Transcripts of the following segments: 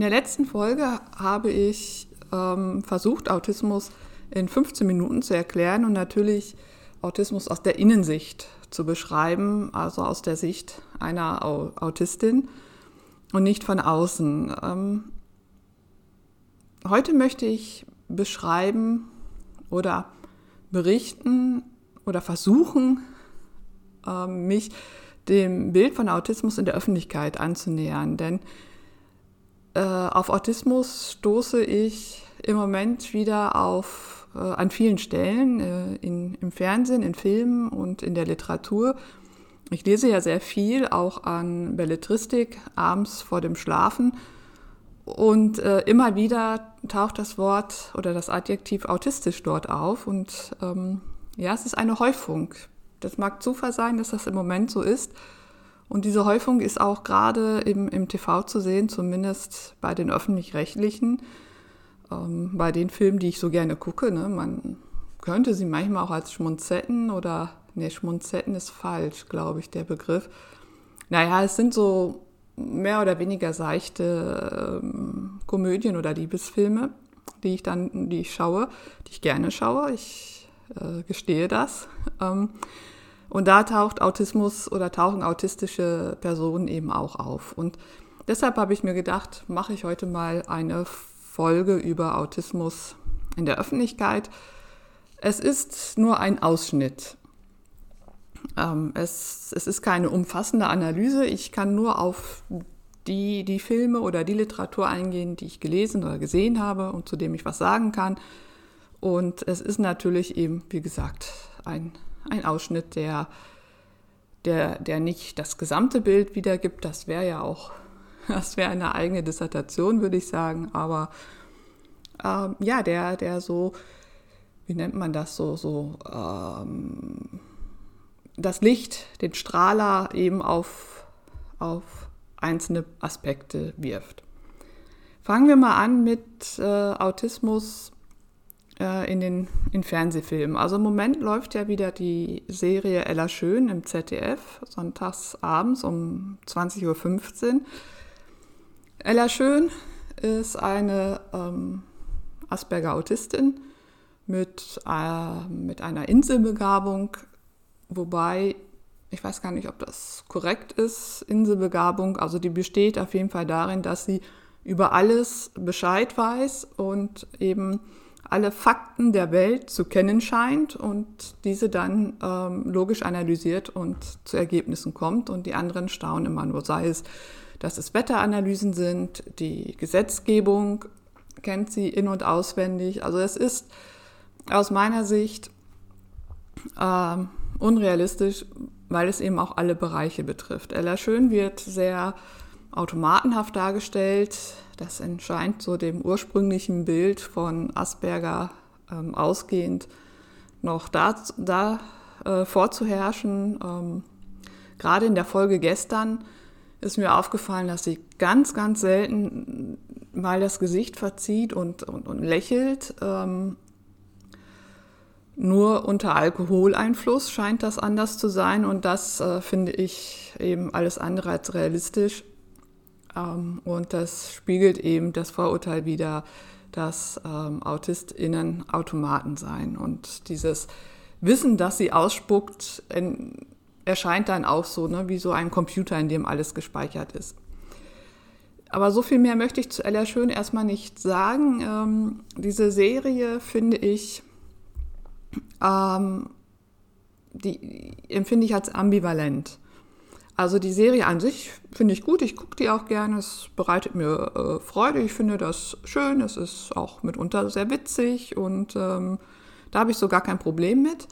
In der letzten Folge habe ich ähm, versucht, Autismus in 15 Minuten zu erklären und natürlich Autismus aus der Innensicht zu beschreiben, also aus der Sicht einer Autistin und nicht von außen. Ähm, heute möchte ich beschreiben oder berichten oder versuchen, ähm, mich dem Bild von Autismus in der Öffentlichkeit anzunähern. Denn äh, auf Autismus stoße ich im Moment wieder auf, äh, an vielen Stellen, äh, in, im Fernsehen, in Filmen und in der Literatur. Ich lese ja sehr viel, auch an Belletristik, abends vor dem Schlafen. Und äh, immer wieder taucht das Wort oder das Adjektiv autistisch dort auf. Und ähm, ja, es ist eine Häufung. Das mag Zufall sein, dass das im Moment so ist. Und diese Häufung ist auch gerade im, im TV zu sehen, zumindest bei den öffentlich-rechtlichen, ähm, bei den Filmen, die ich so gerne gucke. Ne? Man könnte sie manchmal auch als Schmunzetten oder, ne, Schmunzetten ist falsch, glaube ich, der Begriff. Naja, es sind so mehr oder weniger seichte ähm, Komödien oder Liebesfilme, die ich dann, die ich schaue, die ich gerne schaue. Ich äh, gestehe das. Ähm, und da taucht Autismus oder tauchen autistische Personen eben auch auf. Und deshalb habe ich mir gedacht, mache ich heute mal eine Folge über Autismus in der Öffentlichkeit. Es ist nur ein Ausschnitt. Ähm, es, es ist keine umfassende Analyse. Ich kann nur auf die, die Filme oder die Literatur eingehen, die ich gelesen oder gesehen habe und zu dem ich was sagen kann. Und es ist natürlich eben, wie gesagt, ein ein Ausschnitt, der, der, der nicht das gesamte Bild wiedergibt. Das wäre ja auch, das wäre eine eigene Dissertation, würde ich sagen. Aber ähm, ja, der, der so, wie nennt man das so, so ähm, das Licht, den Strahler eben auf, auf einzelne Aspekte wirft. Fangen wir mal an mit äh, Autismus äh, in den in Fernsehfilmen. Also im Moment läuft ja wieder die Serie Ella Schön im ZDF, sonntags abends um 20.15 Uhr. Ella Schön ist eine ähm, Asperger-Autistin mit, äh, mit einer Inselbegabung, wobei ich weiß gar nicht, ob das korrekt ist, Inselbegabung. Also die besteht auf jeden Fall darin, dass sie über alles Bescheid weiß und eben alle Fakten der Welt zu kennen scheint und diese dann ähm, logisch analysiert und zu Ergebnissen kommt und die anderen staunen immer nur, sei es, dass es Wetteranalysen sind, die Gesetzgebung kennt sie in und auswendig. Also es ist aus meiner Sicht ähm, unrealistisch, weil es eben auch alle Bereiche betrifft. Ella Schön wird sehr automatenhaft dargestellt. Das entscheint so dem ursprünglichen Bild von Asperger ähm, ausgehend noch da, da äh, vorzuherrschen. Ähm, Gerade in der Folge gestern ist mir aufgefallen, dass sie ganz, ganz selten mal das Gesicht verzieht und, und, und lächelt. Ähm, nur unter Alkoholeinfluss scheint das anders zu sein und das äh, finde ich eben alles andere als realistisch. Ähm, und das spiegelt eben das Vorurteil wider, dass ähm, AutistInnen Automaten seien. Und dieses Wissen, das sie ausspuckt, in, erscheint dann auch so, ne, wie so ein Computer, in dem alles gespeichert ist. Aber so viel mehr möchte ich zu Ella Schön erstmal nicht sagen. Ähm, diese Serie finde ich, ähm, die empfinde ich als ambivalent. Also die Serie an sich finde ich gut, ich gucke die auch gerne, es bereitet mir äh, Freude, ich finde das schön, es ist auch mitunter sehr witzig und ähm, da habe ich so gar kein Problem mit.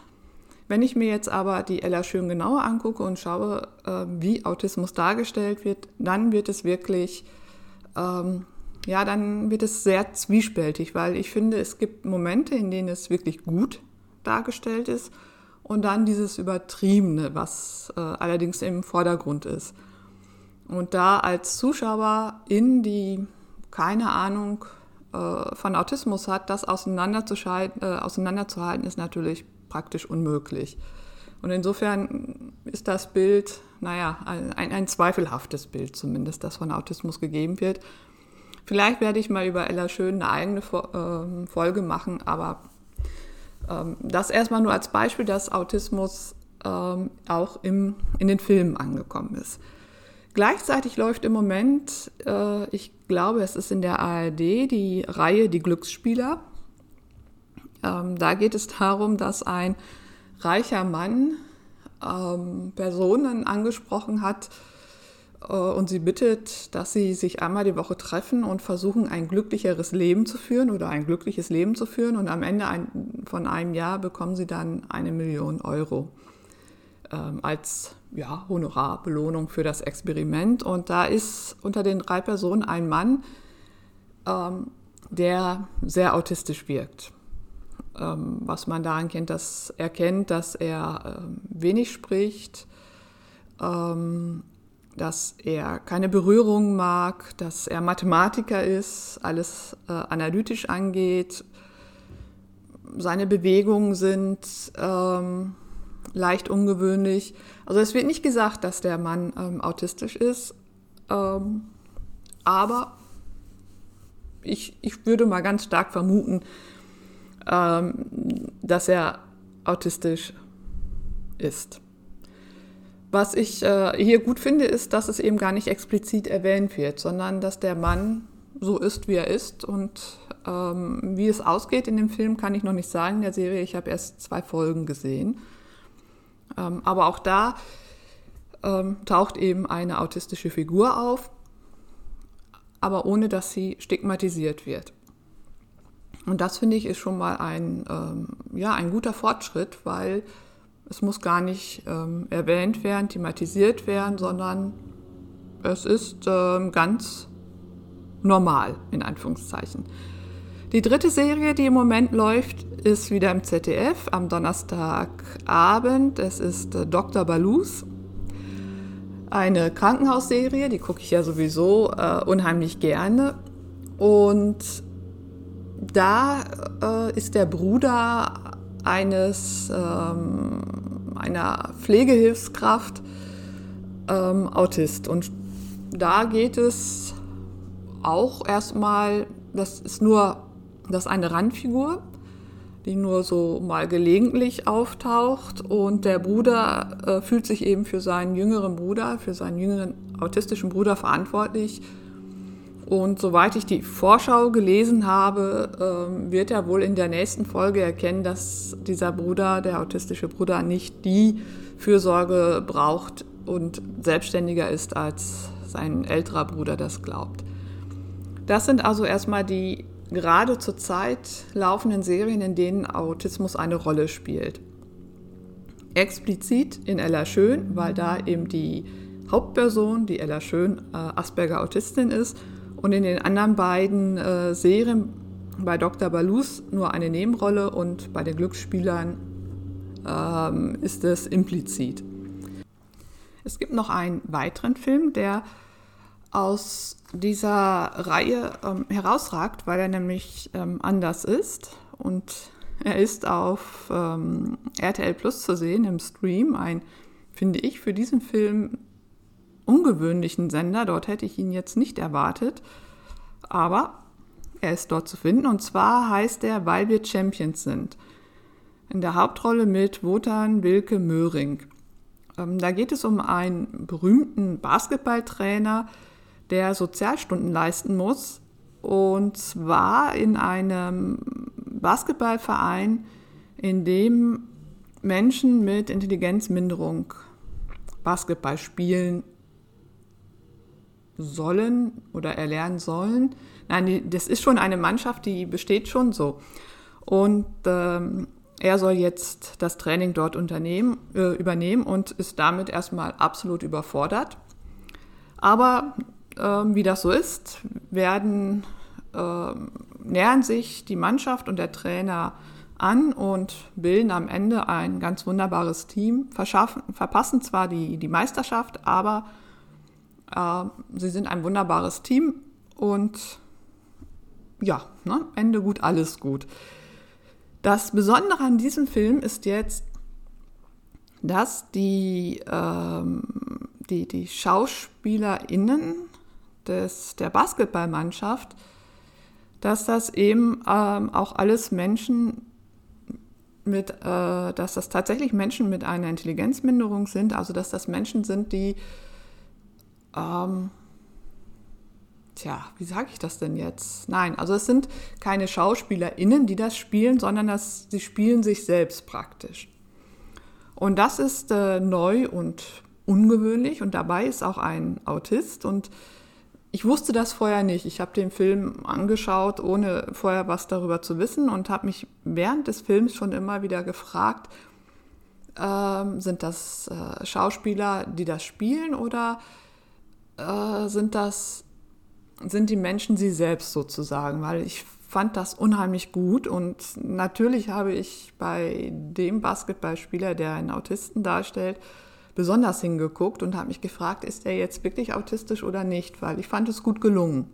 Wenn ich mir jetzt aber die Ella schön genauer angucke und schaue, äh, wie Autismus dargestellt wird, dann wird es wirklich, ähm, ja, dann wird es sehr zwiespältig, weil ich finde, es gibt Momente, in denen es wirklich gut dargestellt ist und dann dieses Übertriebene, was äh, allerdings im Vordergrund ist. Und da als Zuschauer in die keine Ahnung äh, von Autismus hat, das auseinanderzuhalten, äh, auseinanderzuhalten, ist natürlich praktisch unmöglich. Und insofern ist das Bild, naja, ein, ein zweifelhaftes Bild zumindest, das von Autismus gegeben wird. Vielleicht werde ich mal über Ella Schön eine eigene ähm, Folge machen, aber das erstmal nur als Beispiel, dass Autismus ähm, auch im, in den Filmen angekommen ist. Gleichzeitig läuft im Moment, äh, ich glaube, es ist in der ARD, die Reihe Die Glücksspieler. Ähm, da geht es darum, dass ein reicher Mann ähm, Personen angesprochen hat und sie bittet, dass sie sich einmal die Woche treffen und versuchen, ein glücklicheres Leben zu führen oder ein glückliches Leben zu führen. Und am Ende ein, von einem Jahr bekommen sie dann eine Million Euro ähm, als ja, Honorarbelohnung für das Experiment. Und da ist unter den drei Personen ein Mann, ähm, der sehr autistisch wirkt. Ähm, was man daran kennt, dass erkennt, dass er ähm, wenig spricht, ähm, dass er keine Berührung mag, dass er Mathematiker ist, alles äh, analytisch angeht. Seine Bewegungen sind ähm, leicht ungewöhnlich. Also es wird nicht gesagt, dass der Mann ähm, autistisch ist, ähm, aber ich, ich würde mal ganz stark vermuten, ähm, dass er autistisch ist. Was ich äh, hier gut finde, ist, dass es eben gar nicht explizit erwähnt wird, sondern dass der Mann so ist, wie er ist. Und ähm, wie es ausgeht in dem Film, kann ich noch nicht sagen in der Serie. Ich habe erst zwei Folgen gesehen. Ähm, aber auch da ähm, taucht eben eine autistische Figur auf, aber ohne dass sie stigmatisiert wird. Und das finde ich ist schon mal ein, ähm, ja, ein guter Fortschritt, weil es muss gar nicht ähm, erwähnt werden, thematisiert werden, sondern es ist ähm, ganz normal, in Anführungszeichen. Die dritte Serie, die im Moment läuft, ist wieder im ZDF am Donnerstagabend. Es ist äh, Dr. Balus, eine Krankenhausserie, die gucke ich ja sowieso äh, unheimlich gerne. Und da äh, ist der Bruder eines, ähm, einer Pflegehilfskraft ähm, Autist. Und da geht es auch erstmal, das ist nur das ist eine Randfigur, die nur so mal gelegentlich auftaucht. Und der Bruder äh, fühlt sich eben für seinen jüngeren Bruder, für seinen jüngeren autistischen Bruder verantwortlich und soweit ich die Vorschau gelesen habe, ähm, wird er wohl in der nächsten Folge erkennen, dass dieser Bruder, der autistische Bruder, nicht die Fürsorge braucht und selbstständiger ist, als sein älterer Bruder das glaubt. Das sind also erstmal die gerade zur Zeit laufenden Serien, in denen Autismus eine Rolle spielt. Explizit in Ella Schön, weil da eben die Hauptperson, die Ella Schön, äh, Asperger-Autistin ist und in den anderen beiden äh, Serien bei Dr. Balus nur eine Nebenrolle und bei den Glücksspielern ähm, ist es implizit. Es gibt noch einen weiteren Film, der aus dieser Reihe ähm, herausragt, weil er nämlich ähm, anders ist und er ist auf ähm, RTL Plus zu sehen im Stream. Ein, finde ich, für diesen Film ungewöhnlichen Sender. Dort hätte ich ihn jetzt nicht erwartet. Aber er ist dort zu finden. Und zwar heißt er, weil wir Champions sind. In der Hauptrolle mit Wotan Wilke Möhring. Ähm, da geht es um einen berühmten Basketballtrainer, der Sozialstunden leisten muss. Und zwar in einem Basketballverein, in dem Menschen mit Intelligenzminderung Basketball spielen sollen oder erlernen sollen. Nein, das ist schon eine Mannschaft, die besteht schon so. Und ähm, er soll jetzt das Training dort unternehmen, äh, übernehmen und ist damit erstmal absolut überfordert. Aber äh, wie das so ist, werden, äh, nähern sich die Mannschaft und der Trainer an und bilden am Ende ein ganz wunderbares Team, verschaffen, verpassen zwar die, die Meisterschaft, aber äh, sie sind ein wunderbares Team und ja, ne, Ende gut, alles gut. Das Besondere an diesem Film ist jetzt, dass die, ähm, die, die SchauspielerInnen des, der Basketballmannschaft, dass das eben ähm, auch alles Menschen mit, äh, dass das tatsächlich Menschen mit einer Intelligenzminderung sind, also dass das Menschen sind, die, ähm, tja, wie sage ich das denn jetzt? Nein, also es sind keine SchauspielerInnen, die das spielen, sondern das, sie spielen sich selbst praktisch. Und das ist äh, neu und ungewöhnlich und dabei ist auch ein Autist und ich wusste das vorher nicht. Ich habe den Film angeschaut, ohne vorher was darüber zu wissen und habe mich während des Films schon immer wieder gefragt, ähm, sind das äh, Schauspieler, die das spielen oder äh, sind das sind die Menschen sie selbst sozusagen, weil ich fand das unheimlich gut und natürlich habe ich bei dem Basketballspieler, der einen Autisten darstellt, besonders hingeguckt und habe mich gefragt, ist er jetzt wirklich autistisch oder nicht, weil ich fand es gut gelungen.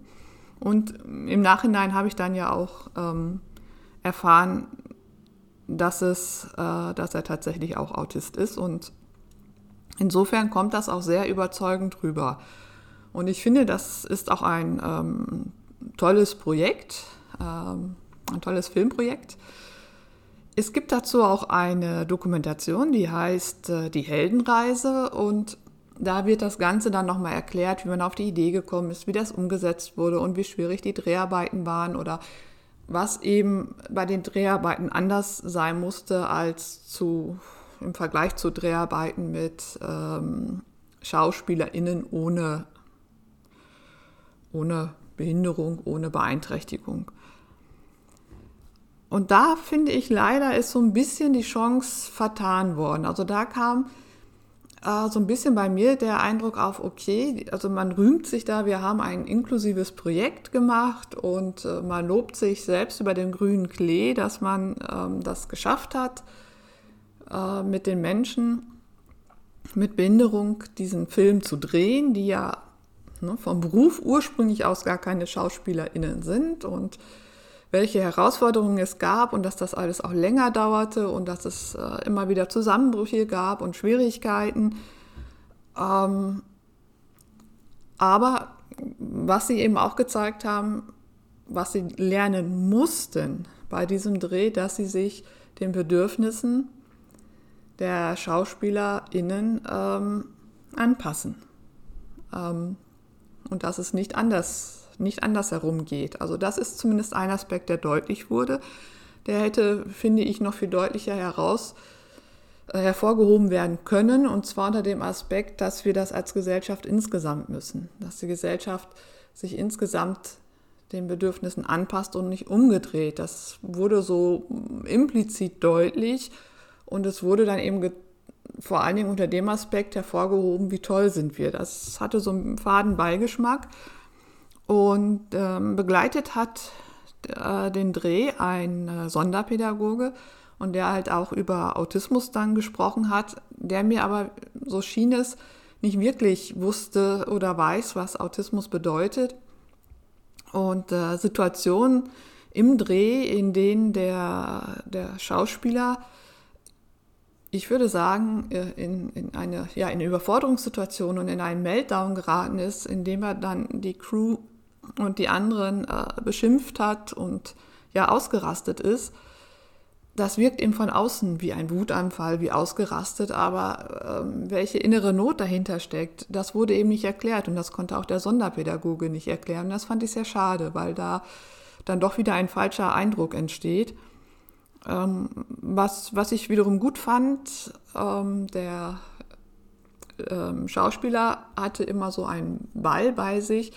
Und im Nachhinein habe ich dann ja auch ähm, erfahren, dass, es, äh, dass er tatsächlich auch Autist ist und insofern kommt das auch sehr überzeugend rüber. Und ich finde, das ist auch ein ähm, tolles Projekt, ähm, ein tolles Filmprojekt. Es gibt dazu auch eine Dokumentation, die heißt äh, Die Heldenreise und da wird das Ganze dann nochmal erklärt, wie man auf die Idee gekommen ist, wie das umgesetzt wurde und wie schwierig die Dreharbeiten waren oder was eben bei den Dreharbeiten anders sein musste als zu, im Vergleich zu Dreharbeiten mit ähm, SchauspielerInnen ohne, ohne Behinderung, ohne Beeinträchtigung. Und da finde ich leider ist so ein bisschen die Chance vertan worden. Also da kam äh, so ein bisschen bei mir der Eindruck auf, okay, also man rühmt sich da, wir haben ein inklusives Projekt gemacht und äh, man lobt sich selbst über den grünen Klee, dass man ähm, das geschafft hat, äh, mit den Menschen mit Behinderung diesen Film zu drehen, die ja ne, vom Beruf ursprünglich aus gar keine SchauspielerInnen sind und welche Herausforderungen es gab und dass das alles auch länger dauerte und dass es äh, immer wieder Zusammenbrüche gab und Schwierigkeiten. Ähm, aber was sie eben auch gezeigt haben, was sie lernen mussten bei diesem Dreh, dass sie sich den Bedürfnissen der SchauspielerInnen ähm, anpassen. Ähm, und dass es nicht anders nicht andersherum geht. Also das ist zumindest ein Aspekt, der deutlich wurde. Der hätte, finde ich, noch viel deutlicher heraus äh, hervorgehoben werden können, und zwar unter dem Aspekt, dass wir das als Gesellschaft insgesamt müssen, dass die Gesellschaft sich insgesamt den Bedürfnissen anpasst und nicht umgedreht. Das wurde so implizit deutlich und es wurde dann eben vor allen Dingen unter dem Aspekt hervorgehoben, wie toll sind wir. Das hatte so einen faden Beigeschmack. Und ähm, begleitet hat äh, den Dreh ein äh, Sonderpädagoge und der halt auch über Autismus dann gesprochen hat, der mir aber, so schien es, nicht wirklich wusste oder weiß, was Autismus bedeutet. Und äh, Situationen im Dreh, in denen der, der Schauspieler, ich würde sagen, äh, in, in, eine, ja, in Überforderungssituation und in einen Meltdown geraten ist, indem er dann die Crew und die anderen äh, beschimpft hat und ja ausgerastet ist, das wirkt eben von außen wie ein Wutanfall, wie ausgerastet, aber ähm, welche innere Not dahinter steckt, das wurde eben nicht erklärt und das konnte auch der Sonderpädagoge nicht erklären. Das fand ich sehr schade, weil da dann doch wieder ein falscher Eindruck entsteht. Ähm, was, was ich wiederum gut fand, ähm, der ähm, Schauspieler hatte immer so einen Ball bei sich,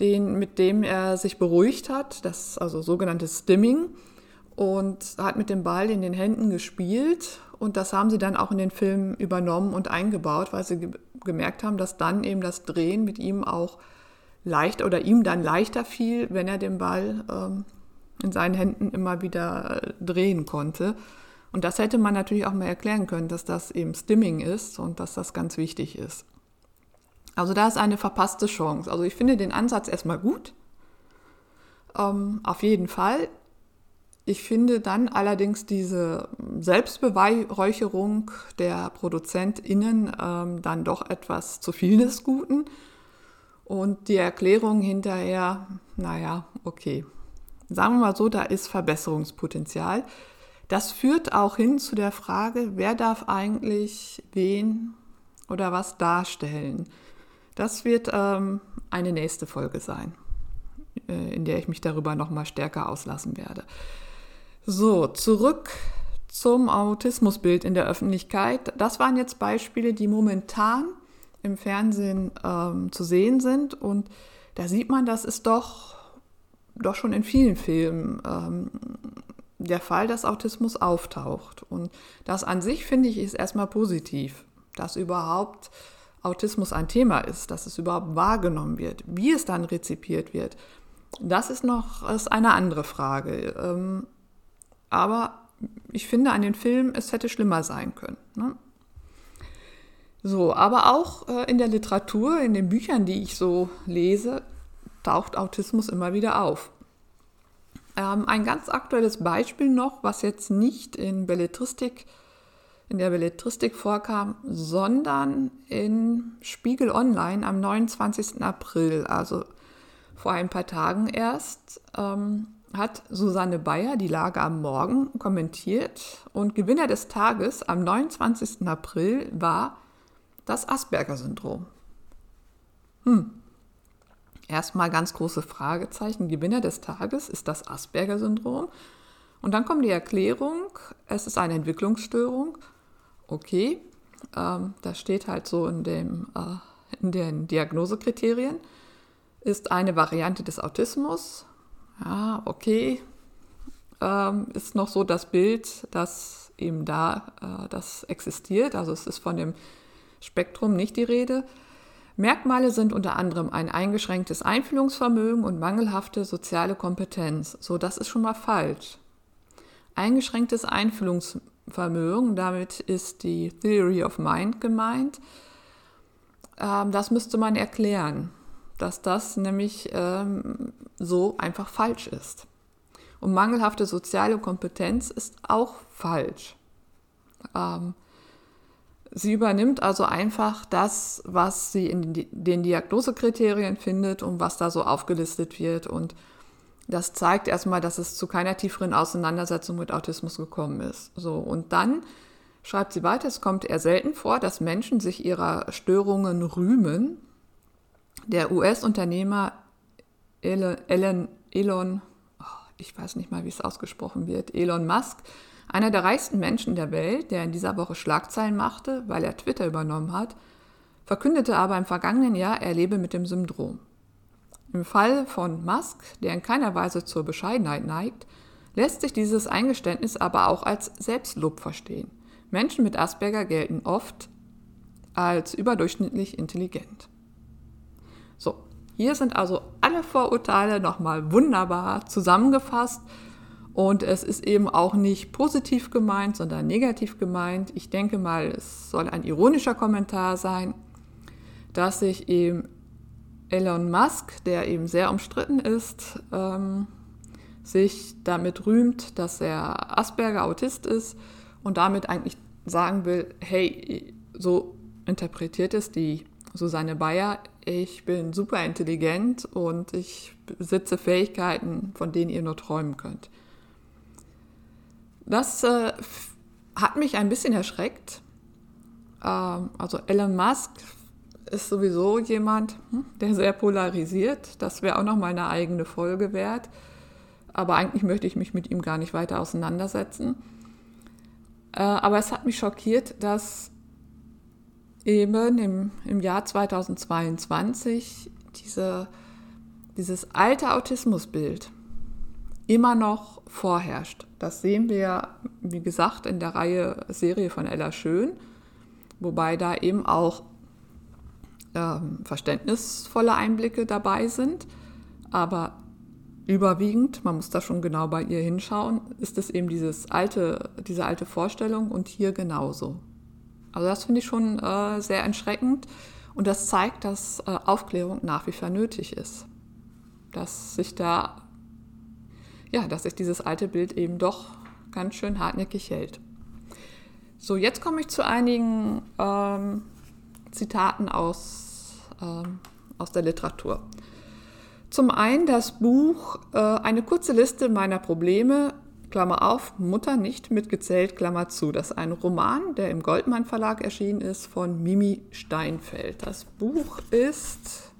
den, mit dem er sich beruhigt hat, das also sogenanntes Stimming, und hat mit dem Ball in den Händen gespielt. Und das haben sie dann auch in den Film übernommen und eingebaut, weil sie ge gemerkt haben, dass dann eben das Drehen mit ihm auch leicht oder ihm dann leichter fiel, wenn er den Ball ähm, in seinen Händen immer wieder äh, drehen konnte. Und das hätte man natürlich auch mal erklären können, dass das eben Stimming ist und dass das ganz wichtig ist. Also da ist eine verpasste Chance. Also ich finde den Ansatz erstmal gut. Ähm, auf jeden Fall. Ich finde dann allerdings diese Selbstbeweihräucherung der ProduzentInnen ähm, dann doch etwas zu viel des Guten. Und die Erklärung hinterher, naja, okay. Sagen wir mal so, da ist Verbesserungspotenzial. Das führt auch hin zu der Frage, wer darf eigentlich wen oder was darstellen. Das wird ähm, eine nächste Folge sein, äh, in der ich mich darüber nochmal stärker auslassen werde. So, zurück zum Autismusbild in der Öffentlichkeit. Das waren jetzt Beispiele, die momentan im Fernsehen ähm, zu sehen sind. Und da sieht man, das ist doch, doch schon in vielen Filmen ähm, der Fall, dass Autismus auftaucht. Und das an sich, finde ich, ist erstmal positiv, dass überhaupt Autismus ein Thema ist, dass es überhaupt wahrgenommen wird. Wie es dann rezipiert wird, das ist noch ist eine andere Frage. Ähm, aber ich finde an den Filmen, es hätte schlimmer sein können. Ne? So, aber auch äh, in der Literatur, in den Büchern, die ich so lese, taucht Autismus immer wieder auf. Ähm, ein ganz aktuelles Beispiel noch, was jetzt nicht in Belletristik, in der Belletristik vorkam, sondern in Spiegel Online am 29. April, also vor ein paar Tagen erst, ähm, hat Susanne Bayer die Lage am Morgen kommentiert und Gewinner des Tages am 29. April war das Asperger-Syndrom. Hm. Erstmal ganz große Fragezeichen. Gewinner des Tages ist das Asperger-Syndrom. Und dann kommt die Erklärung, es ist eine Entwicklungsstörung. Okay, ähm, das steht halt so in, dem, äh, in den Diagnosekriterien. Ist eine Variante des Autismus ja, okay, ähm, ist noch so das Bild, das eben da äh, das existiert. Also es ist von dem Spektrum nicht die Rede. Merkmale sind unter anderem ein eingeschränktes Einfühlungsvermögen und mangelhafte soziale Kompetenz. So, das ist schon mal falsch. Eingeschränktes Einfühlungsvermögen, damit ist die Theory of Mind gemeint. Ähm, das müsste man erklären dass das nämlich ähm, so einfach falsch ist. Und mangelhafte soziale Kompetenz ist auch falsch. Ähm, sie übernimmt also einfach das, was sie in den Diagnosekriterien findet und was da so aufgelistet wird. Und das zeigt erstmal, dass es zu keiner tieferen Auseinandersetzung mit Autismus gekommen ist. So, und dann schreibt sie weiter, es kommt eher selten vor, dass Menschen sich ihrer Störungen rühmen der US-Unternehmer Elon, Elon, oh, ich weiß nicht mal, wie es ausgesprochen wird, Elon Musk, einer der reichsten Menschen der Welt, der in dieser Woche Schlagzeilen machte, weil er Twitter übernommen hat, verkündete aber im vergangenen Jahr, er lebe mit dem Syndrom. Im Fall von Musk, der in keiner Weise zur Bescheidenheit neigt, lässt sich dieses Eingeständnis aber auch als Selbstlob verstehen. Menschen mit Asperger gelten oft als überdurchschnittlich intelligent. So, hier sind also alle Vorurteile nochmal wunderbar zusammengefasst. Und es ist eben auch nicht positiv gemeint, sondern negativ gemeint. Ich denke mal, es soll ein ironischer Kommentar sein, dass sich eben Elon Musk, der eben sehr umstritten ist, ähm, sich damit rühmt, dass er Asperger Autist ist und damit eigentlich sagen will, hey, so interpretiert es die Susanne Bayer, ich bin super intelligent und ich besitze Fähigkeiten, von denen ihr nur träumen könnt. Das äh, hat mich ein bisschen erschreckt. Ähm, also Elon Musk ist sowieso jemand, hm, der sehr polarisiert. Das wäre auch noch mal eine eigene Folge wert. Aber eigentlich möchte ich mich mit ihm gar nicht weiter auseinandersetzen. Äh, aber es hat mich schockiert, dass eben im, im Jahr 2022 diese, dieses alte Autismusbild immer noch vorherrscht. Das sehen wir, wie gesagt, in der Reihe Serie von Ella Schön, wobei da eben auch ähm, verständnisvolle Einblicke dabei sind. Aber überwiegend, man muss da schon genau bei ihr hinschauen, ist es eben dieses alte, diese alte Vorstellung und hier genauso. Also das finde ich schon äh, sehr erschreckend und das zeigt, dass äh, Aufklärung nach wie vor nötig ist. Dass sich da, ja, dass sich dieses alte Bild eben doch ganz schön hartnäckig hält. So, jetzt komme ich zu einigen ähm, Zitaten aus, ähm, aus der Literatur. Zum einen das Buch äh, Eine kurze Liste meiner Probleme, Klammer auf, Mutter nicht mitgezählt, Klammer zu. Das ist ein Roman, der im Goldmann Verlag erschienen ist, von Mimi Steinfeld. Das Buch ist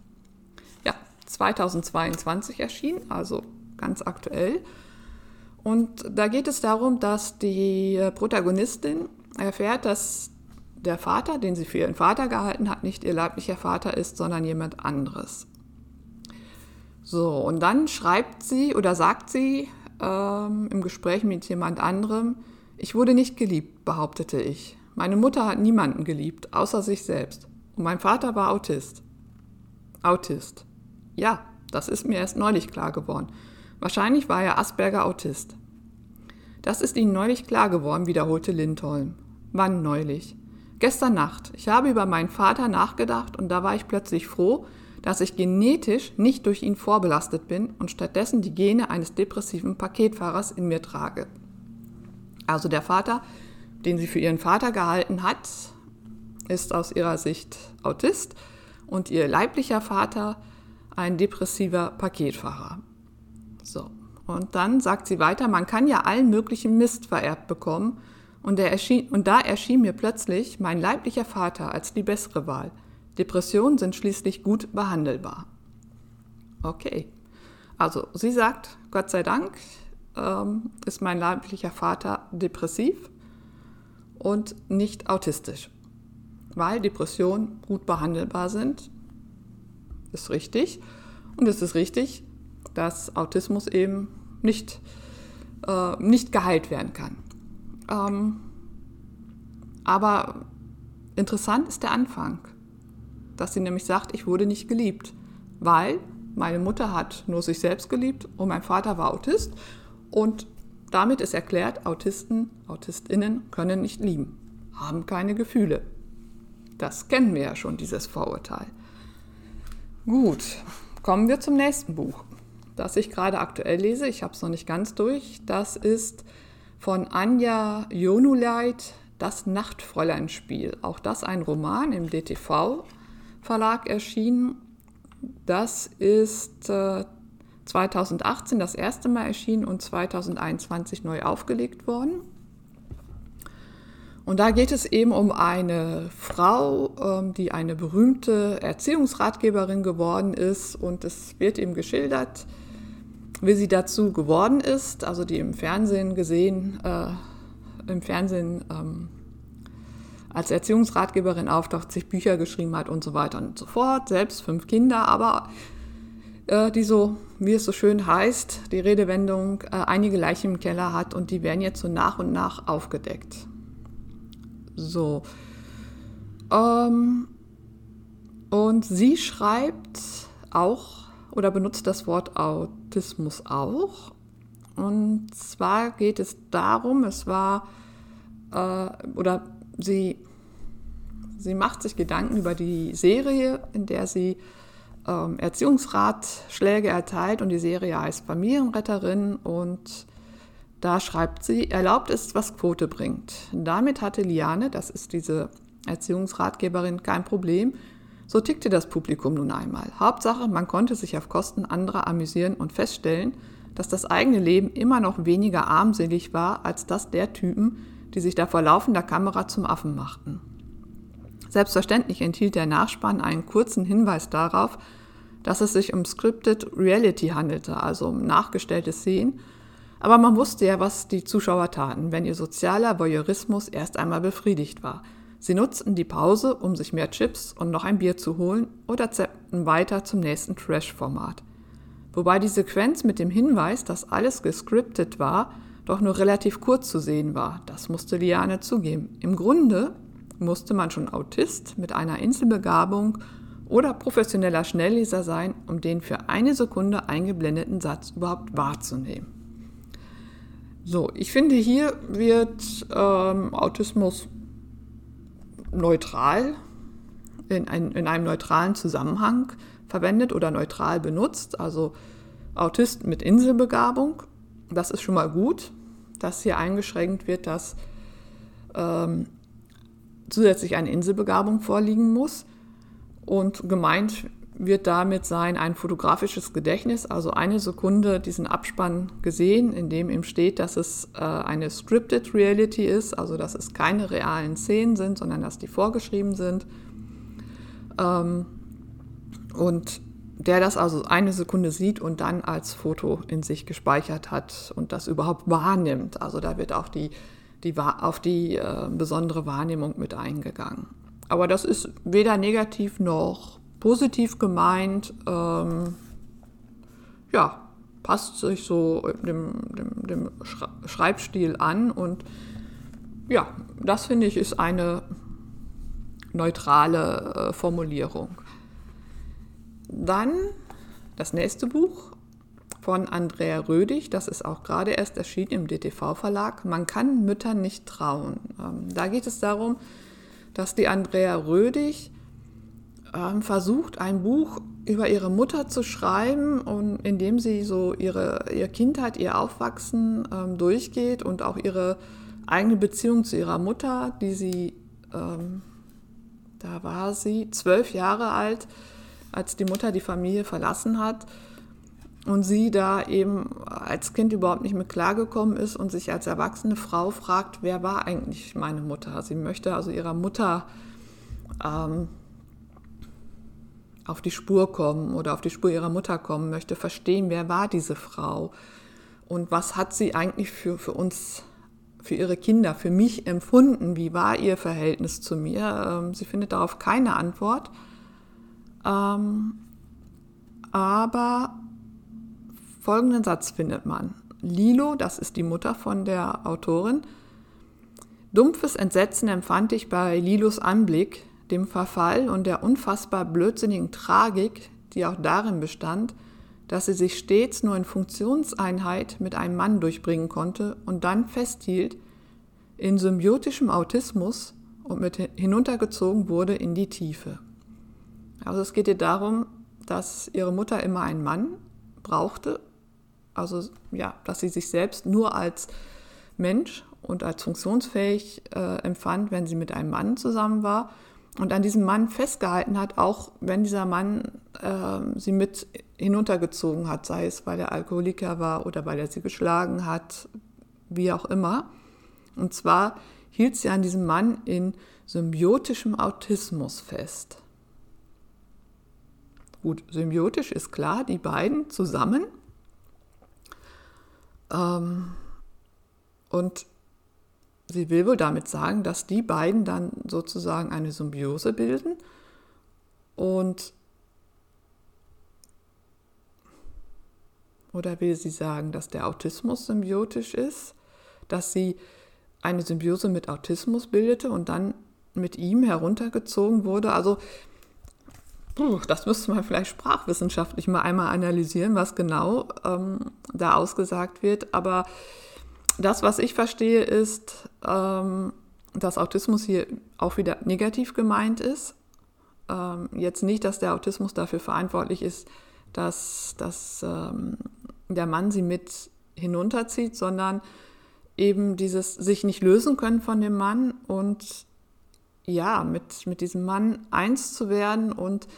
ja, 2022 erschienen, also ganz aktuell. Und da geht es darum, dass die Protagonistin erfährt, dass der Vater, den sie für ihren Vater gehalten hat, nicht ihr leiblicher Vater ist, sondern jemand anderes. So, und dann schreibt sie oder sagt sie ähm, im Gespräch mit jemand anderem, ich wurde nicht geliebt, behauptete ich. Meine Mutter hat niemanden geliebt, außer sich selbst. Und mein Vater war Autist. Autist. Ja, das ist mir erst neulich klar geworden. Wahrscheinlich war er Asperger Autist. Das ist Ihnen neulich klar geworden, wiederholte Lindholm. Wann neulich? Gestern Nacht. Ich habe über meinen Vater nachgedacht und da war ich plötzlich froh, dass ich genetisch nicht durch ihn vorbelastet bin und stattdessen die Gene eines depressiven Paketfahrers in mir trage. Also der Vater, den sie für ihren Vater gehalten hat, ist aus ihrer Sicht Autist und ihr leiblicher Vater ein depressiver Paketfahrer. So, und dann sagt sie weiter, man kann ja allen möglichen Mist vererbt bekommen und, erschien, und da erschien mir plötzlich mein leiblicher Vater als die bessere Wahl. Depressionen sind schließlich gut behandelbar. Okay, also sie sagt, Gott sei Dank ähm, ist mein leiblicher Vater depressiv und nicht autistisch, weil Depressionen gut behandelbar sind. Ist richtig. Und es ist richtig, dass Autismus eben nicht, äh, nicht geheilt werden kann. Ähm, aber interessant ist der Anfang, dass sie nämlich sagt, ich wurde nicht geliebt, weil meine Mutter hat nur sich selbst geliebt und mein Vater war Autist und damit ist erklärt, Autisten, Autistinnen können nicht lieben, haben keine Gefühle. Das kennen wir ja schon, dieses Vorurteil. Gut, kommen wir zum nächsten Buch, das ich gerade aktuell lese. Ich habe es noch nicht ganz durch. Das ist von Anja Jonuleit, Das Nachtfräuleinspiel. Auch das ein Roman im DTV-Verlag erschienen. Das ist äh, 2018 das erste Mal erschienen und 2021 neu aufgelegt worden. Und da geht es eben um eine Frau, ähm, die eine berühmte Erziehungsratgeberin geworden ist. Und es wird eben geschildert, wie sie dazu geworden ist, also die im Fernsehen gesehen, äh, im Fernsehen ähm, als Erziehungsratgeberin auftaucht, sich Bücher geschrieben hat und so weiter und so fort, selbst fünf Kinder, aber äh, die so, wie es so schön heißt, die Redewendung, äh, einige Leichen im Keller hat und die werden jetzt so nach und nach aufgedeckt. So. Ähm, und sie schreibt auch oder benutzt das Wort Autismus auch. Und zwar geht es darum, es war, äh, oder sie, sie macht sich Gedanken über die Serie, in der sie ähm, Erziehungsratschläge erteilt und die Serie heißt Familienretterin und da schreibt sie, erlaubt ist, was Quote bringt. Damit hatte Liane, das ist diese Erziehungsratgeberin, kein Problem, so tickte das Publikum nun einmal. Hauptsache, man konnte sich auf Kosten anderer amüsieren und feststellen, dass das eigene Leben immer noch weniger armselig war als das der Typen, die sich da vor laufender Kamera zum Affen machten. Selbstverständlich enthielt der Nachspann einen kurzen Hinweis darauf, dass es sich um Scripted Reality handelte, also um nachgestellte Szenen, aber man wusste ja, was die Zuschauer taten, wenn ihr sozialer Voyeurismus erst einmal befriedigt war – Sie nutzten die Pause, um sich mehr Chips und noch ein Bier zu holen oder zappten weiter zum nächsten Trash-Format. Wobei die Sequenz mit dem Hinweis, dass alles gescriptet war, doch nur relativ kurz zu sehen war. Das musste Liane zugeben. Im Grunde musste man schon Autist mit einer Inselbegabung oder professioneller Schnellleser sein, um den für eine Sekunde eingeblendeten Satz überhaupt wahrzunehmen. So, ich finde, hier wird ähm, Autismus neutral, in, ein, in einem neutralen Zusammenhang verwendet oder neutral benutzt. Also Autisten mit Inselbegabung, das ist schon mal gut, dass hier eingeschränkt wird, dass ähm, zusätzlich eine Inselbegabung vorliegen muss. Und gemeint wird damit sein ein fotografisches Gedächtnis, also eine Sekunde diesen Abspann gesehen, in dem ihm steht, dass es äh, eine scripted Reality ist, also dass es keine realen Szenen sind, sondern dass die vorgeschrieben sind. Ähm, und der das also eine Sekunde sieht und dann als Foto in sich gespeichert hat und das überhaupt wahrnimmt. Also da wird auch die, die, auf die äh, besondere Wahrnehmung mit eingegangen. Aber das ist weder negativ noch positiv gemeint. Ähm, ja, passt sich so dem, dem, dem Schreibstil an und ja, das finde ich ist eine neutrale äh, Formulierung. Dann das nächste Buch von Andrea Rödig, das ist auch gerade erst erschienen im DTV-Verlag. Man kann Müttern nicht trauen. Ähm, da geht es darum, dass die Andrea Rödig ähm, versucht, ein Buch über ihre Mutter zu schreiben und indem sie so ihre, ihre Kindheit, ihr Aufwachsen ähm, durchgeht und auch ihre eigene Beziehung zu ihrer Mutter, die sie, ähm, da war sie zwölf Jahre alt, als die Mutter die Familie verlassen hat und sie da eben als Kind überhaupt nicht mit klargekommen ist und sich als erwachsene Frau fragt, wer war eigentlich meine Mutter? Sie möchte also ihrer Mutter ähm, auf die Spur kommen oder auf die Spur ihrer Mutter kommen, möchte verstehen, wer war diese Frau und was hat sie eigentlich für, für uns, für ihre Kinder, für mich empfunden, wie war ihr Verhältnis zu mir. Ähm, sie findet darauf keine Antwort ähm, aber folgenden Satz findet man. Lilo, das ist die Mutter von der Autorin, dumpfes Entsetzen empfand ich bei Lilos Anblick, dem Verfall und der unfassbar blödsinnigen Tragik, die auch darin bestand, dass sie sich stets nur in Funktionseinheit mit einem Mann durchbringen konnte und dann festhielt, in symbiotischem Autismus und mit hinuntergezogen wurde in die Tiefe. Also es geht ihr darum, dass ihre Mutter immer einen Mann brauchte, also ja, dass sie sich selbst nur als Mensch und als funktionsfähig äh, empfand, wenn sie mit einem Mann zusammen war und an diesem Mann festgehalten hat, auch wenn dieser Mann äh, sie mit hinuntergezogen hat, sei es weil er Alkoholiker war oder weil er sie geschlagen hat, wie auch immer. Und zwar hielt sie an diesem Mann in symbiotischem Autismus fest. Gut, symbiotisch ist klar, die beiden zusammen. Ähm, und sie will wohl damit sagen, dass die beiden dann sozusagen eine Symbiose bilden und oder will sie sagen, dass der Autismus symbiotisch ist, dass sie eine Symbiose mit Autismus bildete und dann mit ihm heruntergezogen wurde. Also das müsste man vielleicht sprachwissenschaftlich mal einmal analysieren, was genau ähm, da ausgesagt wird. Aber das, was ich verstehe, ist, ähm, dass Autismus hier auch wieder negativ gemeint ist. Ähm, jetzt nicht, dass der Autismus dafür verantwortlich ist, dass, dass ähm, der Mann sie mit hinunterzieht, sondern eben dieses sich nicht lösen können von dem Mann und ja, mit, mit diesem Mann eins zu werden und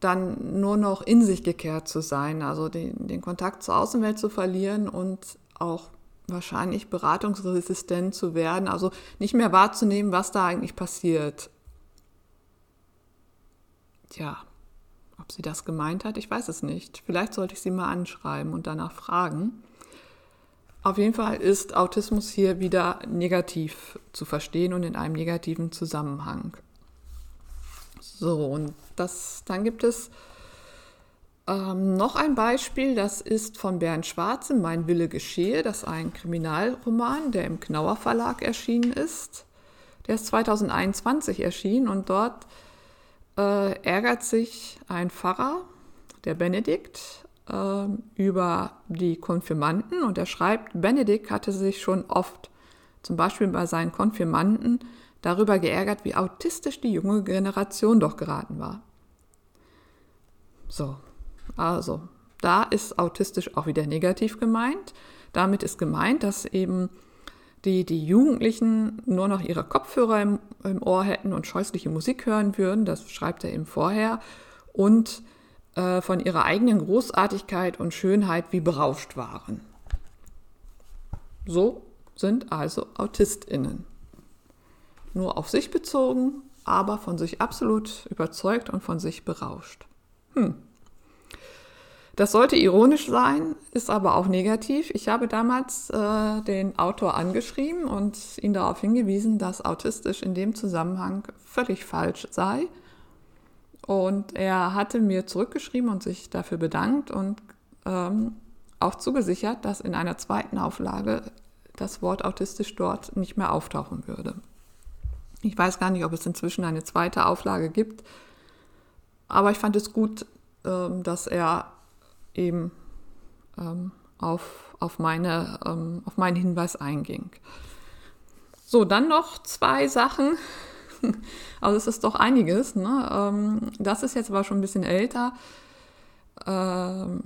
dann nur noch in sich gekehrt zu sein, also den, den Kontakt zur Außenwelt zu verlieren und auch wahrscheinlich beratungsresistent zu werden, also nicht mehr wahrzunehmen, was da eigentlich passiert. Tja, ob sie das gemeint hat, ich weiß es nicht. Vielleicht sollte ich sie mal anschreiben und danach fragen. Auf jeden Fall ist Autismus hier wieder negativ zu verstehen und in einem negativen Zusammenhang. So, und das, dann gibt es ähm, noch ein Beispiel, das ist von Bernd Schwarze, Mein Wille geschehe. Das ist ein Kriminalroman, der im Knauer Verlag erschienen ist. Der ist 2021 erschienen und dort äh, ärgert sich ein Pfarrer, der Benedikt, äh, über die Konfirmanden und er schreibt, Benedikt hatte sich schon oft, zum Beispiel bei seinen Konfirmanden, darüber geärgert, wie autistisch die junge Generation doch geraten war. So, also, da ist autistisch auch wieder negativ gemeint. Damit ist gemeint, dass eben die, die Jugendlichen nur noch ihre Kopfhörer im, im Ohr hätten und scheußliche Musik hören würden. Das schreibt er eben vorher. Und äh, von ihrer eigenen Großartigkeit und Schönheit wie berauscht waren. So sind also Autistinnen. Nur auf sich bezogen, aber von sich absolut überzeugt und von sich berauscht. Hm. Das sollte ironisch sein, ist aber auch negativ. Ich habe damals äh, den Autor angeschrieben und ihn darauf hingewiesen, dass autistisch in dem Zusammenhang völlig falsch sei. Und er hatte mir zurückgeschrieben und sich dafür bedankt und ähm, auch zugesichert, dass in einer zweiten Auflage das Wort autistisch dort nicht mehr auftauchen würde. Ich weiß gar nicht, ob es inzwischen eine zweite Auflage gibt, aber ich fand es gut, ähm, dass er eben ähm, auf, auf, meine, ähm, auf meinen Hinweis einging. So, dann noch zwei Sachen. Also es ist doch einiges. Ne? Ähm, das ist jetzt aber schon ein bisschen älter. Ähm,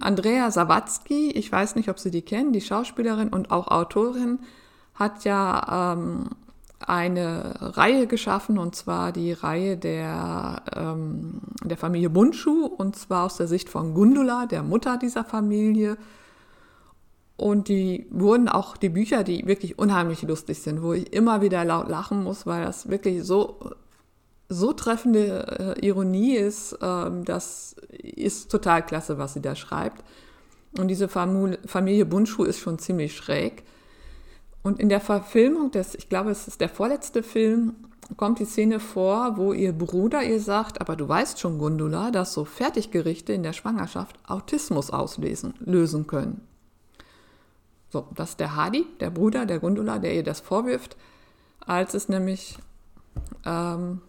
Andrea Sawatzki, ich weiß nicht, ob Sie die kennen, die Schauspielerin und auch Autorin, hat ja ähm, eine Reihe geschaffen, und zwar die Reihe der, ähm, der Familie Bundschuh, und zwar aus der Sicht von Gundula, der Mutter dieser Familie. Und die wurden auch die Bücher, die wirklich unheimlich lustig sind, wo ich immer wieder laut lachen muss, weil das wirklich so, so treffende äh, Ironie ist. Ähm, das ist total klasse, was sie da schreibt. Und diese Familie Bundschuh ist schon ziemlich schräg. Und in der Verfilmung des, ich glaube, es ist der vorletzte Film, kommt die Szene vor, wo ihr Bruder ihr sagt, aber du weißt schon, Gundula, dass so Fertiggerichte in der Schwangerschaft Autismus auslösen lösen können. So, das ist der Hadi, der Bruder der Gundula, der ihr das vorwirft, als es nämlich ähm,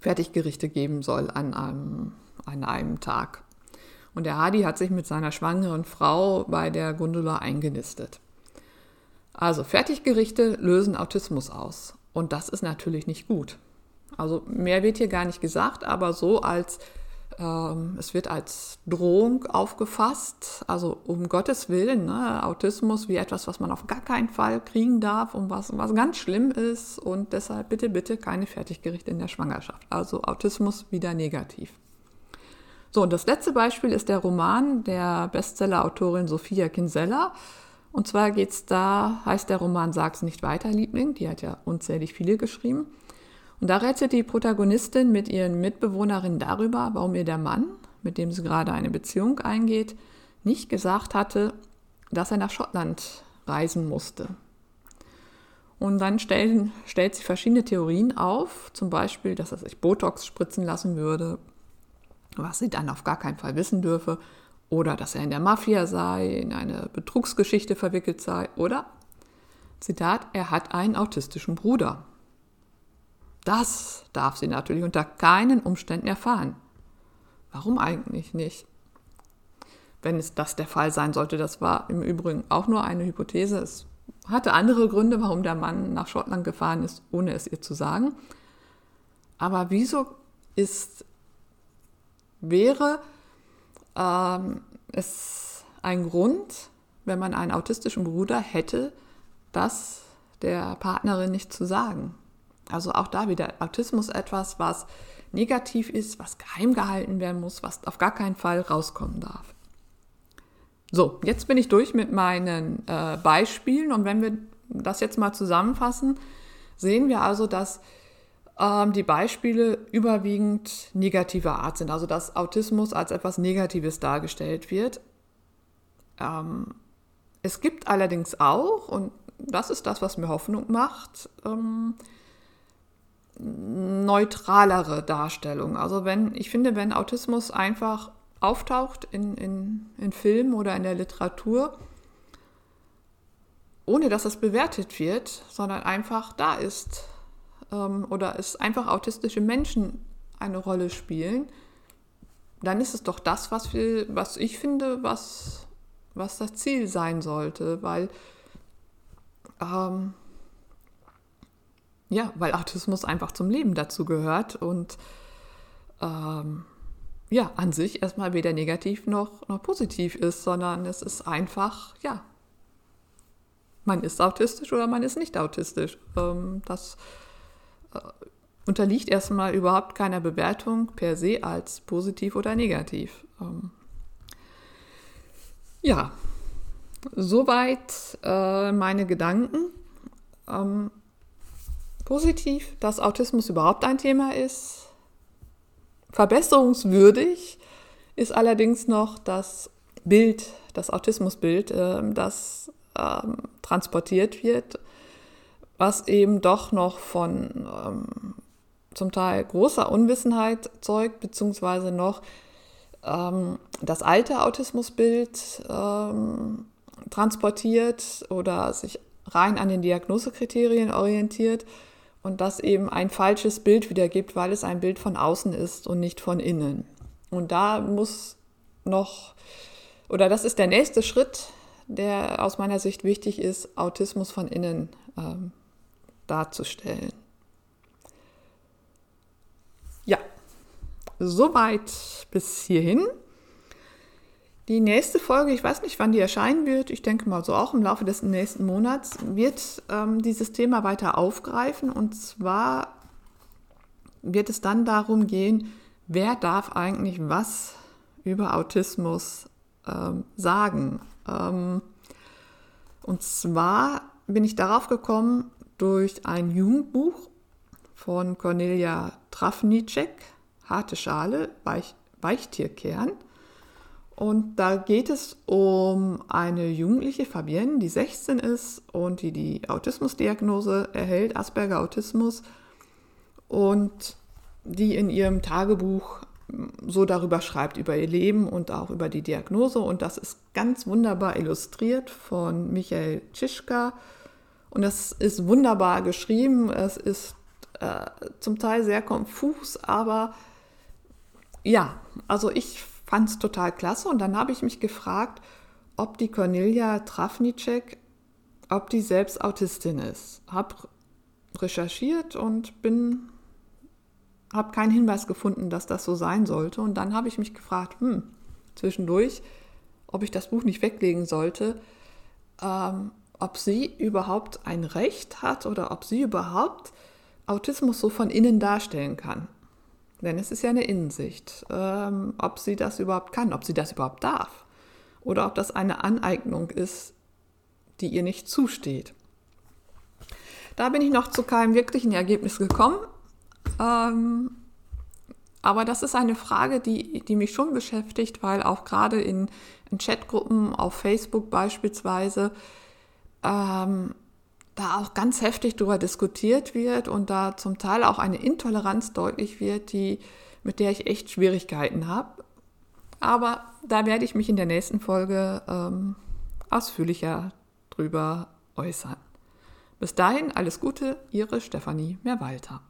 Fertiggerichte geben soll an einem, an einem Tag. Und der Hadi hat sich mit seiner schwangeren Frau bei der Gundula eingenistet. Also Fertiggerichte lösen Autismus aus. Und das ist natürlich nicht gut. Also mehr wird hier gar nicht gesagt, aber so als ähm, es wird als Drohung aufgefasst. Also um Gottes Willen, ne, Autismus wie etwas, was man auf gar keinen Fall kriegen darf und was, was ganz schlimm ist. Und deshalb bitte, bitte keine Fertiggerichte in der Schwangerschaft. Also Autismus wieder negativ. So, und das letzte Beispiel ist der Roman der Bestseller-Autorin Sophia Kinsella. Und zwar geht es da, heißt der Roman Sag's nicht weiter, Liebling, die hat ja unzählig viele geschrieben. Und da rettet die Protagonistin mit ihren Mitbewohnerinnen darüber, warum ihr der Mann, mit dem sie gerade eine Beziehung eingeht, nicht gesagt hatte, dass er nach Schottland reisen musste. Und dann stellen, stellt sie verschiedene Theorien auf, zum Beispiel, dass er sich Botox spritzen lassen würde, was sie dann auf gar keinen Fall wissen dürfe, oder dass er in der Mafia sei, in eine Betrugsgeschichte verwickelt sei oder, Zitat, er hat einen autistischen Bruder. Das darf sie natürlich unter keinen Umständen erfahren. Warum eigentlich nicht? Wenn es das der Fall sein sollte, das war im Übrigen auch nur eine Hypothese. Es hatte andere Gründe, warum der Mann nach Schottland gefahren ist, ohne es ihr zu sagen. Aber wieso ist, wäre ähm, es ein Grund, wenn man einen autistischen Bruder hätte, das der Partnerin nicht zu sagen. Also auch da wieder Autismus etwas, was negativ ist, was geheim gehalten werden muss, was auf gar keinen Fall rauskommen darf. So, jetzt bin ich durch mit meinen äh, Beispielen und wenn wir das jetzt mal zusammenfassen, sehen wir also, dass ähm, die Beispiele überwiegend negativer Art sind, also dass Autismus als etwas Negatives dargestellt wird. Ähm, es gibt allerdings auch, und das ist das, was mir Hoffnung macht, ähm, neutralere Darstellung. Also wenn, ich finde, wenn Autismus einfach auftaucht in, in, in Filmen oder in der Literatur, ohne dass es bewertet wird, sondern einfach da ist, ähm, oder es einfach autistische Menschen eine Rolle spielen, dann ist es doch das, was, wir, was ich finde, was, was das Ziel sein sollte, weil ähm, ja, weil Autismus einfach zum Leben dazu gehört und ähm, ja, an sich erstmal weder negativ noch, noch positiv ist, sondern es ist einfach, ja, man ist autistisch oder man ist nicht autistisch. Ähm, das unterliegt erstmal überhaupt keiner Bewertung per se als positiv oder negativ. Ähm, ja, soweit äh, meine Gedanken. Ähm, positiv, dass Autismus überhaupt ein Thema ist. Verbesserungswürdig ist allerdings noch das Bild, das Autismusbild, äh, das äh, transportiert wird, was eben doch noch von ähm, zum Teil großer Unwissenheit zeugt, beziehungsweise noch ähm, das alte Autismusbild ähm, transportiert oder sich rein an den Diagnosekriterien orientiert und das eben ein falsches Bild wiedergibt, weil es ein Bild von außen ist und nicht von innen. Und da muss noch, oder das ist der nächste Schritt, der aus meiner Sicht wichtig ist, Autismus von innen ähm, darzustellen. Ja, soweit bis hierhin. Die nächste Folge, ich weiß nicht, wann die erscheinen wird, ich denke mal so auch im Laufe des nächsten Monats, wird ähm, dieses Thema weiter aufgreifen. Und zwar wird es dann darum gehen, wer darf eigentlich was über Autismus ähm, sagen. Ähm, und zwar bin ich darauf gekommen durch ein Jugendbuch von Cornelia Trafnicek, Harte Schale, Weich, Weichtierkern. Und da geht es um eine jugendliche Fabienne, die 16 ist und die die Autismusdiagnose erhält, Asperger Autismus, und die in ihrem Tagebuch so darüber schreibt, über ihr Leben und auch über die Diagnose. Und das ist ganz wunderbar illustriert von Michael Tschischka. Und das ist wunderbar geschrieben. Es ist äh, zum Teil sehr konfus, aber ja, also ich fand es total klasse und dann habe ich mich gefragt, ob die Cornelia Trafnicek, ob die selbst Autistin ist. Habe recherchiert und bin habe keinen Hinweis gefunden, dass das so sein sollte. Und dann habe ich mich gefragt, hm, zwischendurch, ob ich das Buch nicht weglegen sollte, ähm, ob sie überhaupt ein Recht hat oder ob sie überhaupt Autismus so von innen darstellen kann. Denn es ist ja eine Innensicht, ähm, ob sie das überhaupt kann, ob sie das überhaupt darf oder ob das eine Aneignung ist, die ihr nicht zusteht. Da bin ich noch zu keinem wirklichen Ergebnis gekommen. Ähm, aber das ist eine Frage, die, die mich schon beschäftigt, weil auch gerade in, in Chatgruppen auf Facebook beispielsweise ähm, da auch ganz heftig darüber diskutiert wird und da zum Teil auch eine Intoleranz deutlich wird, die, mit der ich echt Schwierigkeiten habe. Aber da werde ich mich in der nächsten Folge ähm, ausführlicher drüber äußern. Bis dahin alles Gute, Ihre Stefanie Mehrwalter.